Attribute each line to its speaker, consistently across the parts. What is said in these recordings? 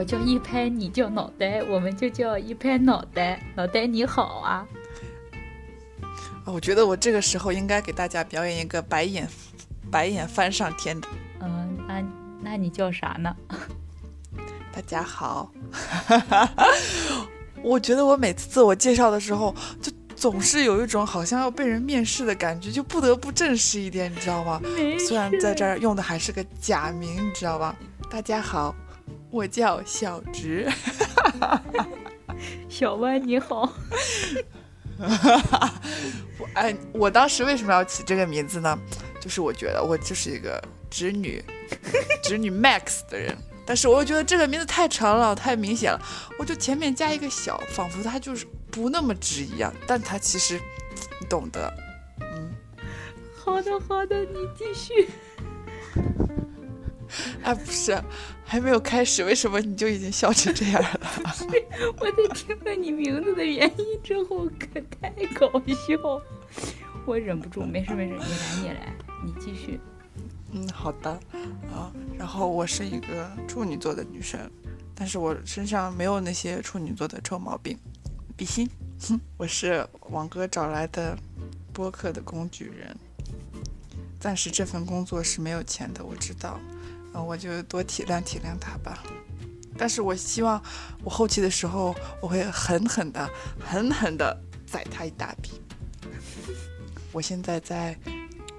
Speaker 1: 我叫一拍，你叫脑袋，我们就叫一拍脑袋。脑袋你好啊！
Speaker 2: 啊，我觉得我这个时候应该给大家表演一个白眼，白眼翻上天的。
Speaker 1: 嗯，那那你叫啥呢？
Speaker 2: 大家好。我觉得我每次自我介绍的时候，就总是有一种好像要被人面试的感觉，就不得不正式一点，你知道吗？虽然在这儿用的还是个假名，你知道吧？大家好，我叫小直。
Speaker 1: 小歪你好。
Speaker 2: 我哎，我当时为什么要起这个名字呢？就是我觉得我就是一个直女，直女 max 的人。但是我又觉得这个名字太长了，太明显了，我就前面加一个小，仿佛它就是不那么直一样。但它其实，你懂得，嗯。
Speaker 1: 好的，好的，你继续。
Speaker 2: 哎，不是，还没有开始，为什么你就已经笑成这样了？
Speaker 1: 我在听了你名字的原因之后，可太搞笑，我忍不住。没事没事，你来你来，你继续。
Speaker 2: 嗯，好的，啊，然后我是一个处女座的女生，但是我身上没有那些处女座的臭毛病，比心，哼，我是王哥找来的播客的工具人，暂时这份工作是没有钱的，我知道，嗯，我就多体谅体谅他吧，但是我希望我后期的时候我会狠狠的、狠狠的宰他一大笔，我现在在。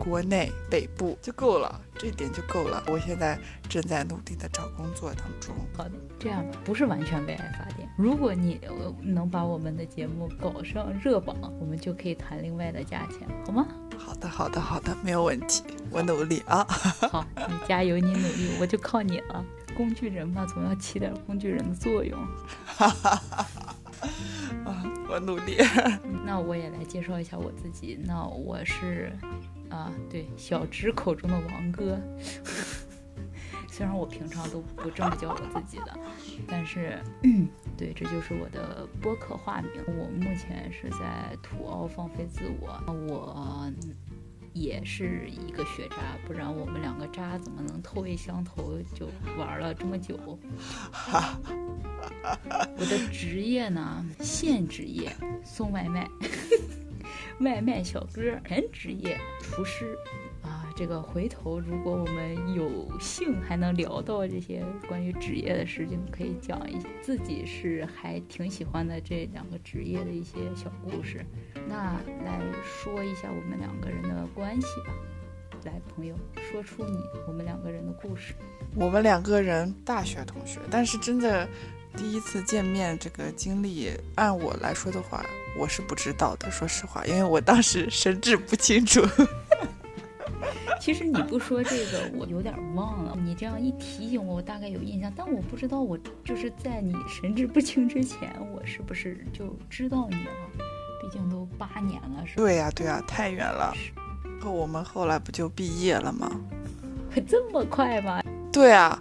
Speaker 2: 国内北部就够了，这点就够了。我现在正在努力的找工作当中。
Speaker 1: 好的，这样吧不是完全为爱发电。如果你能把我们的节目搞上热榜，我们就可以谈另外的价钱，好吗？
Speaker 2: 好的，好的，好的，没有问题，我努力啊。
Speaker 1: 好，你加油，你努力，我就靠你了。工具人嘛，总要起点工具人的作用。哈哈哈
Speaker 2: 啊，我努力。
Speaker 1: 那我也来介绍一下我自己。那我是。啊，对，小直口中的王哥，虽然我平常都不这么叫我自己的，但是，对，这就是我的播客化名。我目前是在土澳放飞自我，我也是一个学渣，不然我们两个渣怎么能投一相投就玩了这么久？我的职业呢，现职业送外卖。外卖小哥，全职业厨师！这个回头如果我们有幸还能聊到这些关于职业的事情，可以讲一自己是还挺喜欢的这两个职业的一些小故事。那来说一下我们两个人的关系吧。来，朋友，说出你我们两个人的故事。
Speaker 2: 我们两个人大学同学，但是真的。第一次见面这个经历，按我来说的话，我是不知道的。说实话，因为我当时神志不清楚。
Speaker 1: 其实你不说这个，我有点忘了。你这样一提醒我，我大概有印象，但我不知道我就是在你神志不清之前，我是不是就知道你了？毕竟都八年了，是吧？
Speaker 2: 对呀，对呀，太远了。后我们后来不就毕业了吗？
Speaker 1: 这么快吗？
Speaker 2: 对啊。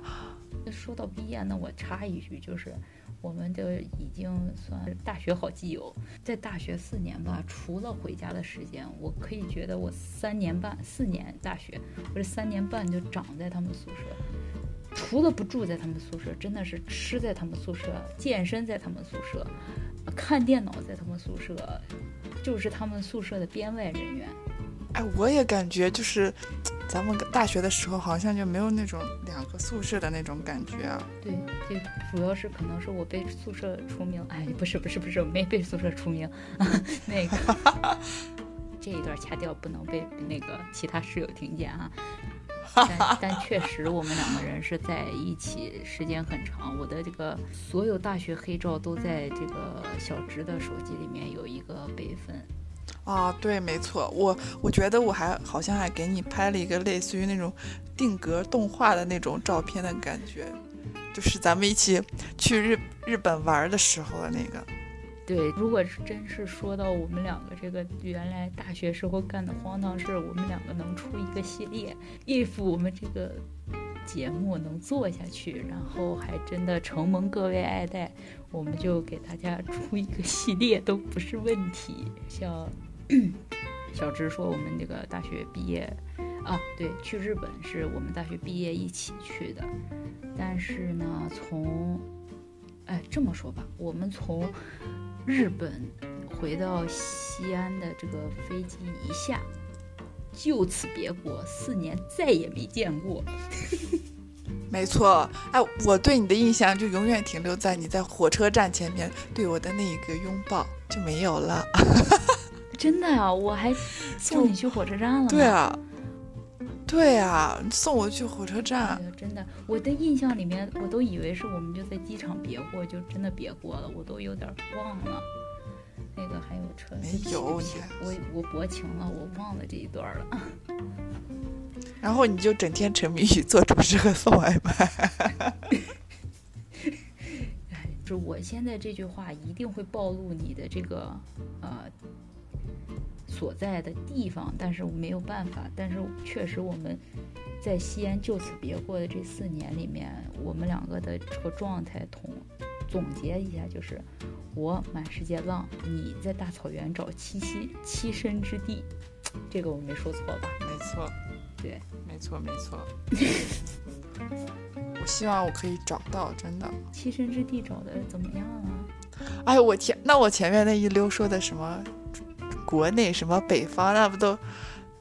Speaker 1: 说到毕业，那我插一句，就是我们就已经算大学好基友，在大学四年吧，除了回家的时间，我可以觉得我三年半、四年大学，我这三年半就长在他们宿舍，除了不住在他们宿舍，真的是吃在他们宿舍，健身在他们宿舍，看电脑在他们宿舍，就是他们宿舍的编外人员。
Speaker 2: 哎，我也感觉就是，咱们大学的时候好像就没有那种两个宿舍的那种感觉啊。
Speaker 1: 对，就主要是可能是我被宿舍除名，哎，不是不是不是，没被宿舍除名，那个 这一段掐掉，不能被那个其他室友听见啊。但但确实，我们两个人是在一起时间很长，我的这个所有大学黑照都在这个小直的手机里面有一个备份。
Speaker 2: 啊，对，没错，我我觉得我还好像还给你拍了一个类似于那种定格动画的那种照片的感觉，就是咱们一起去日日本玩的时候的那个。
Speaker 1: 对，如果是真是说到我们两个这个原来大学时候干的荒唐事，我们两个能出一个系列，if 我们这个节目能做下去，然后还真的承蒙各位爱戴，我们就给大家出一个系列都不是问题，像。小 直说：“我们那个大学毕业啊，对，去日本是我们大学毕业一起去的。但是呢，从哎，这么说吧，我们从日本回到西安的这个飞机一下，就此别过，四年再也没见过。
Speaker 2: 没错，哎，我对你的印象就永远停留在你在火车站前面对我的那一个拥抱就没有了。
Speaker 1: 真的啊，我还送你去火车站了。
Speaker 2: 对啊，对啊，送我去火车站。
Speaker 1: 真的，我的印象里面，我都以为是我们就在机场别过，就真的别过了，我都有点忘了。那个还有车，
Speaker 2: 没有，
Speaker 1: 我我薄情了，我忘了这一段了。
Speaker 2: 然后你就整天沉迷于做主食和送外卖。
Speaker 1: 就我现在这句话一定会暴露你的这个呃所在的地方，但是我没有办法。但是确实我们在西安就此别过的这四年里面，我们两个的这个状态同总结一下就是：我满世界浪，你在大草原找栖息栖身之地。这个我没说错吧？
Speaker 2: 没错。
Speaker 1: 对，
Speaker 2: 没错没错。我希望我可以找到，真的。
Speaker 1: 栖身之地找的怎么样啊？
Speaker 2: 哎呦我天，那我前面那一溜说的什么国内什么北方，那不都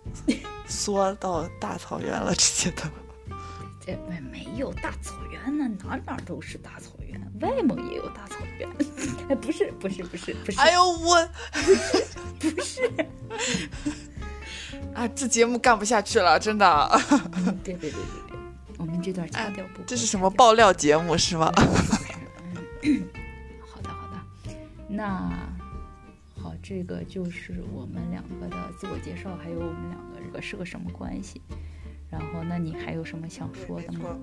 Speaker 2: 缩到大草原了？直接都。
Speaker 1: 这没没有大草原呢，哪哪都是大草原，外蒙也有大草原。哎，不是不是不是不是。
Speaker 2: 哎呦我，
Speaker 1: 不是。
Speaker 2: 啊，这节目干不下去了，真的。
Speaker 1: 对对对对对，我们这段掐掉不？
Speaker 2: 这是什么爆料节目是吗？
Speaker 1: 好的好的，那好，这个就是我们两个的自我介绍，还有我们两个这个是个什么关系。然后，那你还有什么想说的吗？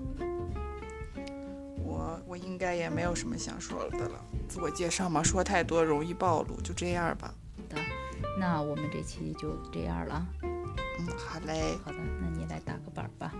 Speaker 2: 我我应该也没有什么想说的了。自我介绍嘛，说太多容易暴露，就这样吧。
Speaker 1: 好的，那我们这期就这样了。
Speaker 2: 好嘞，
Speaker 1: 好的，那你来打个板吧。